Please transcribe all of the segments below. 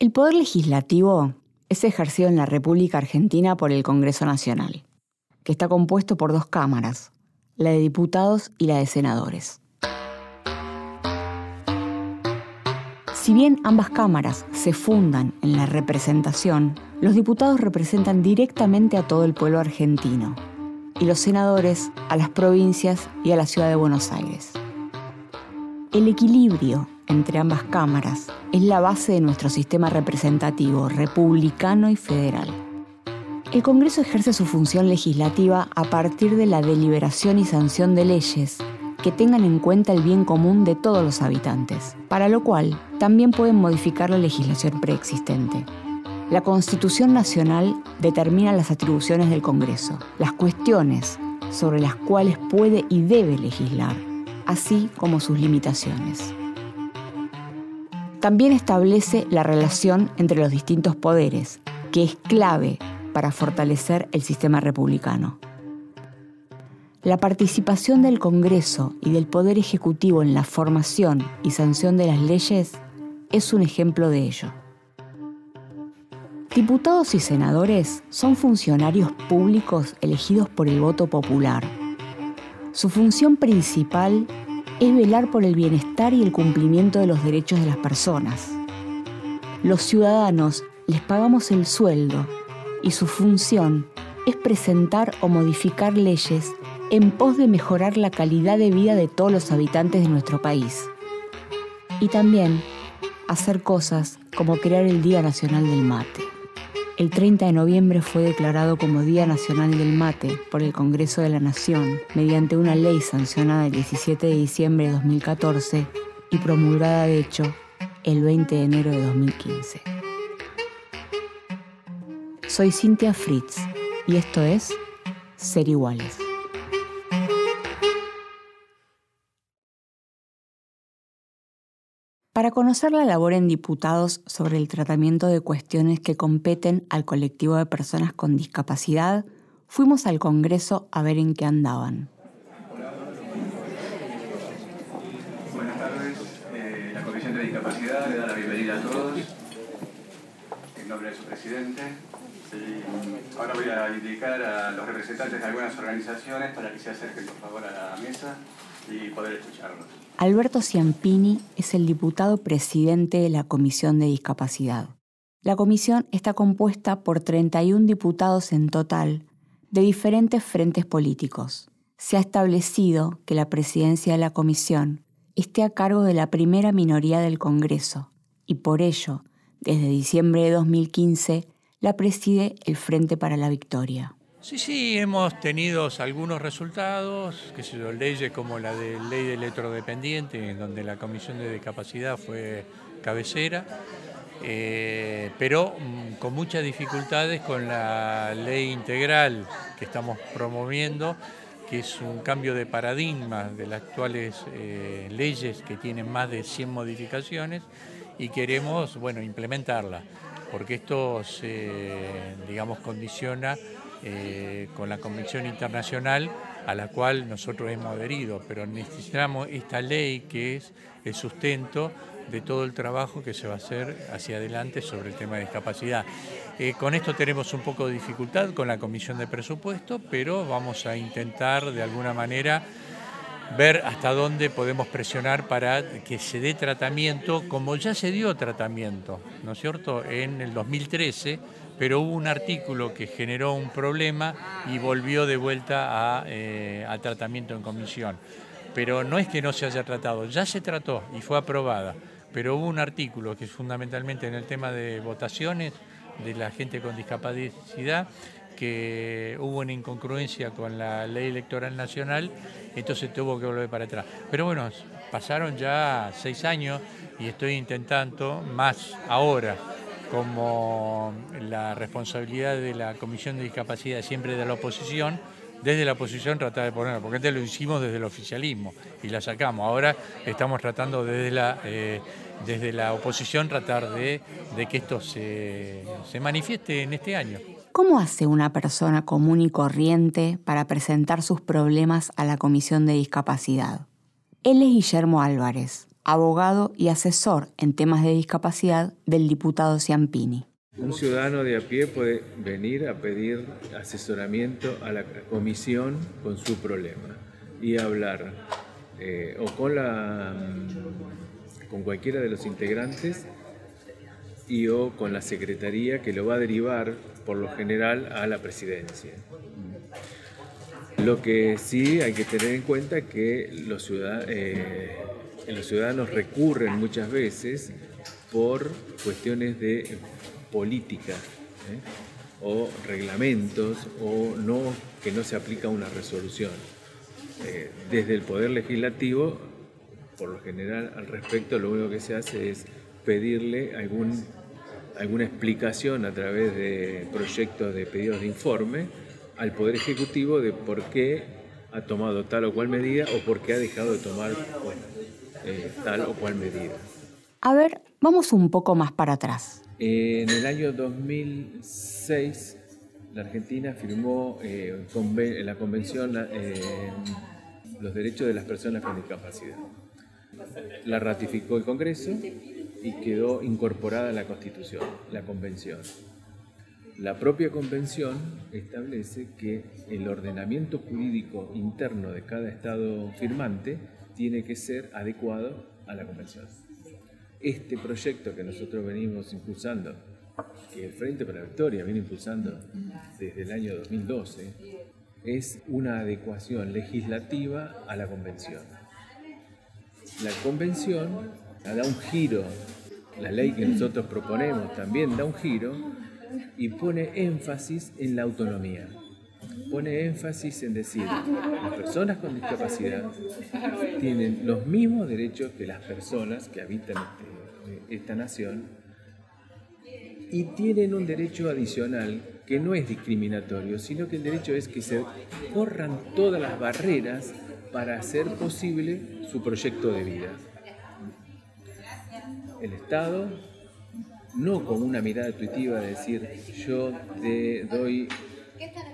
El poder legislativo es ejercido en la República Argentina por el Congreso Nacional, que está compuesto por dos cámaras, la de diputados y la de senadores. Si bien ambas cámaras se fundan en la representación, los diputados representan directamente a todo el pueblo argentino y los senadores a las provincias y a la ciudad de Buenos Aires. El equilibrio entre ambas cámaras es la base de nuestro sistema representativo republicano y federal. El Congreso ejerce su función legislativa a partir de la deliberación y sanción de leyes que tengan en cuenta el bien común de todos los habitantes, para lo cual también pueden modificar la legislación preexistente. La Constitución Nacional determina las atribuciones del Congreso, las cuestiones sobre las cuales puede y debe legislar, así como sus limitaciones. También establece la relación entre los distintos poderes, que es clave para fortalecer el sistema republicano. La participación del Congreso y del Poder Ejecutivo en la formación y sanción de las leyes es un ejemplo de ello. Diputados y senadores son funcionarios públicos elegidos por el voto popular. Su función principal es velar por el bienestar y el cumplimiento de los derechos de las personas. Los ciudadanos les pagamos el sueldo y su función es presentar o modificar leyes en pos de mejorar la calidad de vida de todos los habitantes de nuestro país. Y también hacer cosas como crear el Día Nacional del Mate. El 30 de noviembre fue declarado como Día Nacional del Mate por el Congreso de la Nación mediante una ley sancionada el 17 de diciembre de 2014 y promulgada de hecho el 20 de enero de 2015. Soy Cintia Fritz y esto es Ser Iguales. Para conocer la labor en diputados sobre el tratamiento de cuestiones que competen al colectivo de personas con discapacidad, fuimos al Congreso a ver en qué andaban. Buenas tardes. Eh, la Comisión de Discapacidad le da la bienvenida a todos en nombre de su presidente. ahora voy a indicar a los representantes de algunas organizaciones para que se acerquen por favor a la mesa y poder escucharlos. Alberto Ciampini es el diputado presidente de la Comisión de Discapacidad. La comisión está compuesta por 31 diputados en total de diferentes frentes políticos. Se ha establecido que la presidencia de la comisión esté a cargo de la primera minoría del Congreso y por ello, desde diciembre de 2015, la preside el Frente para la Victoria. Sí, sí, hemos tenido algunos resultados, que se leyes como la de ley de electrodependiente, en donde la Comisión de Discapacidad fue cabecera, eh, pero mm, con muchas dificultades con la ley integral que estamos promoviendo, que es un cambio de paradigma de las actuales eh, leyes que tienen más de 100 modificaciones y queremos, bueno, implementarla, porque esto se, digamos, condiciona eh, con la Convención Internacional a la cual nosotros hemos adherido, pero necesitamos esta ley que es el sustento de todo el trabajo que se va a hacer hacia adelante sobre el tema de discapacidad. Eh, con esto tenemos un poco de dificultad con la Comisión de Presupuesto, pero vamos a intentar de alguna manera ver hasta dónde podemos presionar para que se dé tratamiento, como ya se dio tratamiento, ¿no es cierto?, en el 2013 pero hubo un artículo que generó un problema y volvió de vuelta a, eh, al tratamiento en comisión. Pero no es que no se haya tratado, ya se trató y fue aprobada, pero hubo un artículo que es fundamentalmente en el tema de votaciones de la gente con discapacidad, que hubo una incongruencia con la ley electoral nacional, entonces tuvo que volver para atrás. Pero bueno, pasaron ya seis años y estoy intentando, más ahora, como la responsabilidad de la Comisión de Discapacidad siempre de la oposición, desde la oposición tratar de ponerla, porque antes lo hicimos desde el oficialismo y la sacamos. Ahora estamos tratando desde la, eh, desde la oposición tratar de, de que esto se, se manifieste en este año. ¿Cómo hace una persona común y corriente para presentar sus problemas a la Comisión de Discapacidad? Él es Guillermo Álvarez, abogado y asesor en temas de discapacidad del diputado Ciampini. Un ciudadano de a pie puede venir a pedir asesoramiento a la comisión con su problema y hablar eh, o con, la, mm, con cualquiera de los integrantes y o con la secretaría que lo va a derivar por lo general a la presidencia. Lo que sí hay que tener en cuenta es que los ciudadanos, eh, los ciudadanos recurren muchas veces por cuestiones de política ¿eh? o reglamentos o no que no se aplica una resolución. Eh, desde el Poder Legislativo, por lo general al respecto, lo único que se hace es pedirle algún, alguna explicación a través de proyectos de pedidos de informe al Poder Ejecutivo de por qué ha tomado tal o cual medida o por qué ha dejado de tomar eh, tal o cual medida. A ver, vamos un poco más para atrás. En el año 2006, la Argentina firmó eh, la Convención eh, Los Derechos de las Personas con Discapacidad. La ratificó el Congreso y quedó incorporada a la Constitución, la Convención. La propia Convención establece que el ordenamiento jurídico interno de cada Estado firmante tiene que ser adecuado a la Convención. Este proyecto que nosotros venimos impulsando, que el Frente para la Victoria viene impulsando desde el año 2012, es una adecuación legislativa a la Convención. La Convención da un giro, la ley que nosotros proponemos también da un giro y pone énfasis en la autonomía. Pone énfasis en decir, las personas con discapacidad tienen los mismos derechos que las personas que habitan este, esta nación y tienen un derecho adicional que no es discriminatorio, sino que el derecho es que se corran todas las barreras para hacer posible su proyecto de vida. El Estado no con una mirada intuitiva de decir yo te doy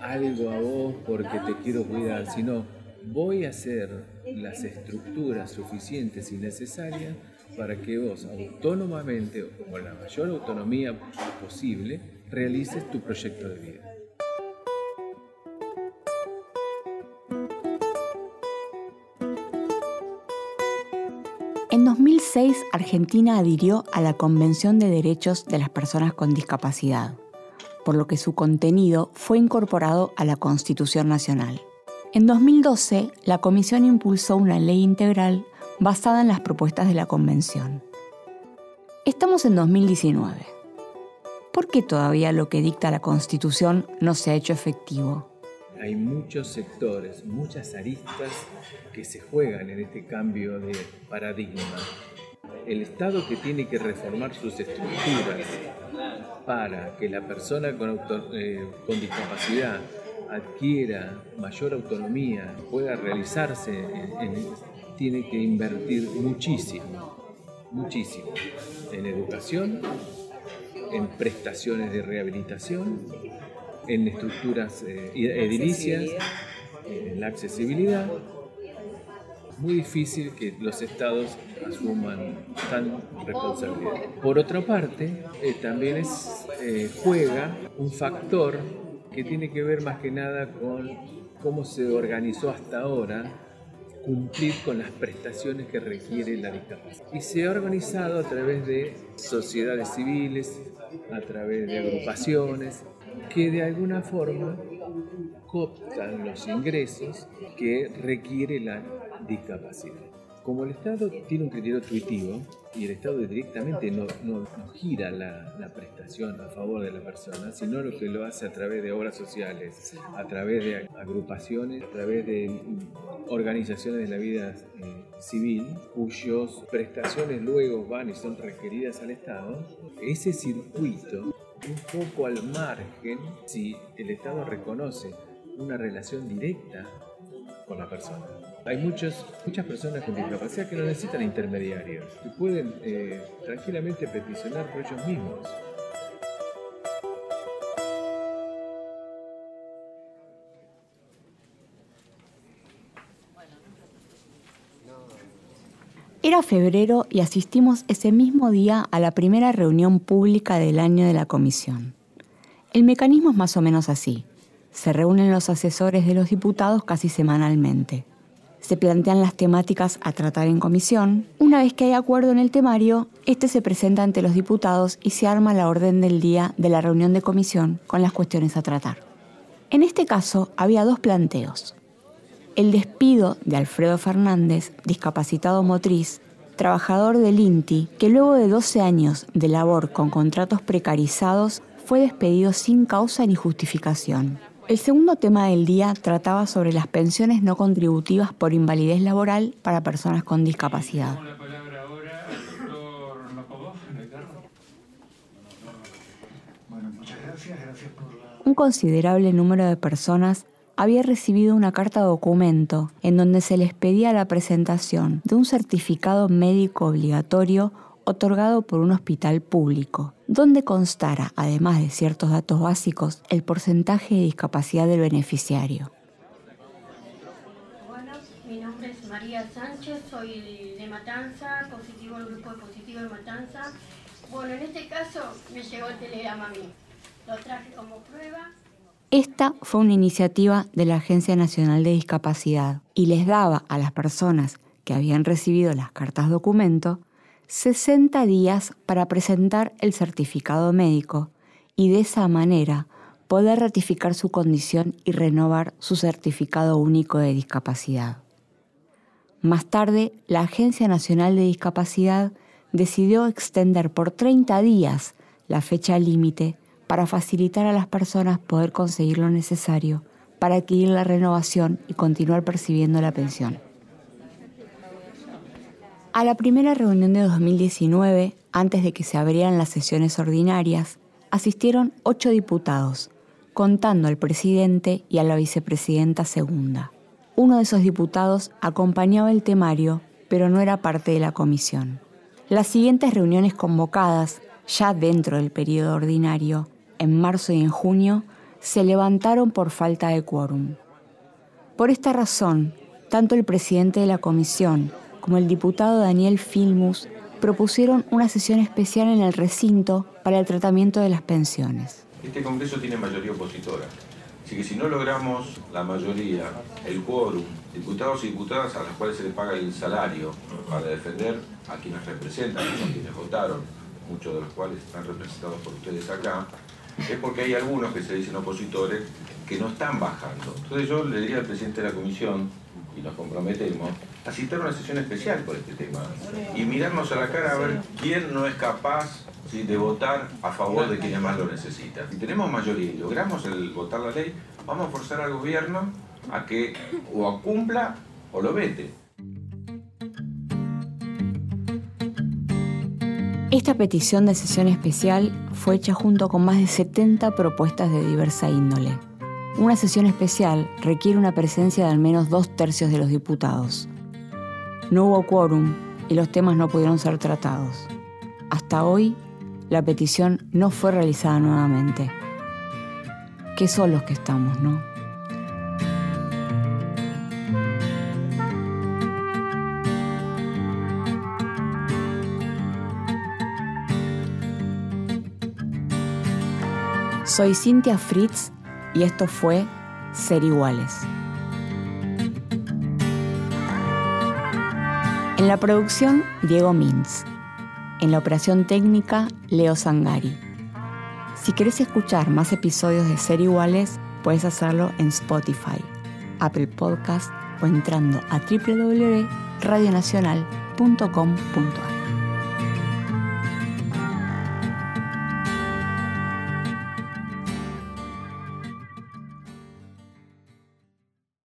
algo a vos porque te quiero cuidar, sino voy a hacer las estructuras suficientes y necesarias para que vos autónomamente con la mayor autonomía posible realices tu proyecto de vida. En 2006, Argentina adhirió a la Convención de Derechos de las Personas con Discapacidad, por lo que su contenido fue incorporado a la Constitución Nacional. En 2012, la Comisión impulsó una ley integral basada en las propuestas de la Convención. Estamos en 2019. ¿Por qué todavía lo que dicta la Constitución no se ha hecho efectivo? Hay muchos sectores, muchas aristas que se juegan en este cambio de paradigma. El Estado que tiene que reformar sus estructuras para que la persona con, eh, discapacidad adquiera mayor autonomía, pueda realizarse, tiene que invertir muchísimo, muchísimo en educación, en prestaciones de rehabilitación, en estructuras eh, edilicias, en la accesibilidad. Muy difícil que los estados asuman tan responsabilidad. Por otra parte, eh, también es, eh, juega un factor que tiene que ver más que nada con cómo se organizó hasta ahora cumplir con las prestaciones que requiere la discapacidad. Y se ha organizado a través de sociedades civiles, a través de agrupaciones, que de alguna forma cooptan los ingresos que requiere la discapacidad. Como el Estado tiene un criterio intuitivo y el Estado directamente no, no, gira la, la, prestación a favor de la persona, sino lo que lo hace a través de obras sociales, a través de agrupaciones, a través de organizaciones de la vida eh, civil, cuyas prestaciones luego van y son requeridas al Estado, ese circuito un poco al margen si el Estado reconoce una relación directa con la persona. Hay muchos, muchas personas con discapacidad que no necesitan intermediarios, que pueden eh, tranquilamente peticionar por ellos mismos. Era febrero y asistimos ese mismo día a la primera reunión pública del año de la comisión. El mecanismo es más o menos así. Se reúnen los asesores de los diputados casi semanalmente. Se plantean las temáticas a tratar en comisión. Una vez que hay acuerdo en el temario, este se presenta ante los diputados y se arma la orden del día de la reunión de comisión con las cuestiones a tratar. En este caso había dos planteos. El despido de Alfredo Fernández, discapacitado motriz, trabajador del INTI, que luego de 12 años de labor con contratos precarizados fue despedido sin causa ni justificación. El segundo tema del día trataba sobre las pensiones no contributivas por invalidez laboral para personas con discapacidad. Un considerable número de personas había recibido una carta documento en donde se les pedía la presentación de un certificado médico obligatorio otorgado por un hospital público, donde constara, además de ciertos datos básicos, el porcentaje de discapacidad del beneficiario. Bueno, mi nombre es María Sánchez, soy de Matanza, positivo el grupo de positivo de Matanza. Bueno, en este caso me llegó el telegrama a mí. Lo traje como prueba. Esta fue una iniciativa de la Agencia Nacional de Discapacidad y les daba a las personas que habían recibido las cartas documento 60 días para presentar el certificado médico y de esa manera poder ratificar su condición y renovar su certificado único de discapacidad. Más tarde, la Agencia Nacional de Discapacidad decidió extender por 30 días la fecha límite para facilitar a las personas poder conseguir lo necesario para adquirir la renovación y continuar percibiendo la pensión. A la primera reunión de 2019, antes de que se abrieran las sesiones ordinarias, asistieron ocho diputados, contando al presidente y a la vicepresidenta segunda. Uno de esos diputados acompañaba el temario, pero no era parte de la comisión. Las siguientes reuniones convocadas, ya dentro del periodo ordinario, en marzo y en junio, se levantaron por falta de quórum. Por esta razón, tanto el presidente de la comisión como el diputado Daniel Filmus propusieron una sesión especial en el recinto para el tratamiento de las pensiones. Este Congreso tiene mayoría opositora, así que si no logramos la mayoría, el quórum, diputados y diputadas a las cuales se les paga el salario para defender a quienes representan, a quienes votaron, muchos de los cuales están representados por ustedes acá, es porque hay algunos que se dicen opositores que no están bajando. Entonces yo le diría al presidente de la comisión, y nos comprometemos, a citar una sesión especial por este tema y mirarnos a la cara a ver quién no es capaz de votar a favor de quienes más lo necesitan. Si tenemos mayoría y logramos el votar la ley, vamos a forzar al gobierno a que o cumpla o lo vete. Esta petición de sesión especial fue hecha junto con más de 70 propuestas de diversa índole. Una sesión especial requiere una presencia de al menos dos tercios de los diputados. No hubo quórum y los temas no pudieron ser tratados. Hasta hoy, la petición no fue realizada nuevamente. Qué solos que estamos, ¿no? Soy Cintia Fritz y esto fue Ser Iguales. En la producción, Diego Mins. En la operación técnica, Leo Sangari. Si querés escuchar más episodios de Ser Iguales, puedes hacerlo en Spotify, Apple Podcast o entrando a www.radionacional.com.ar.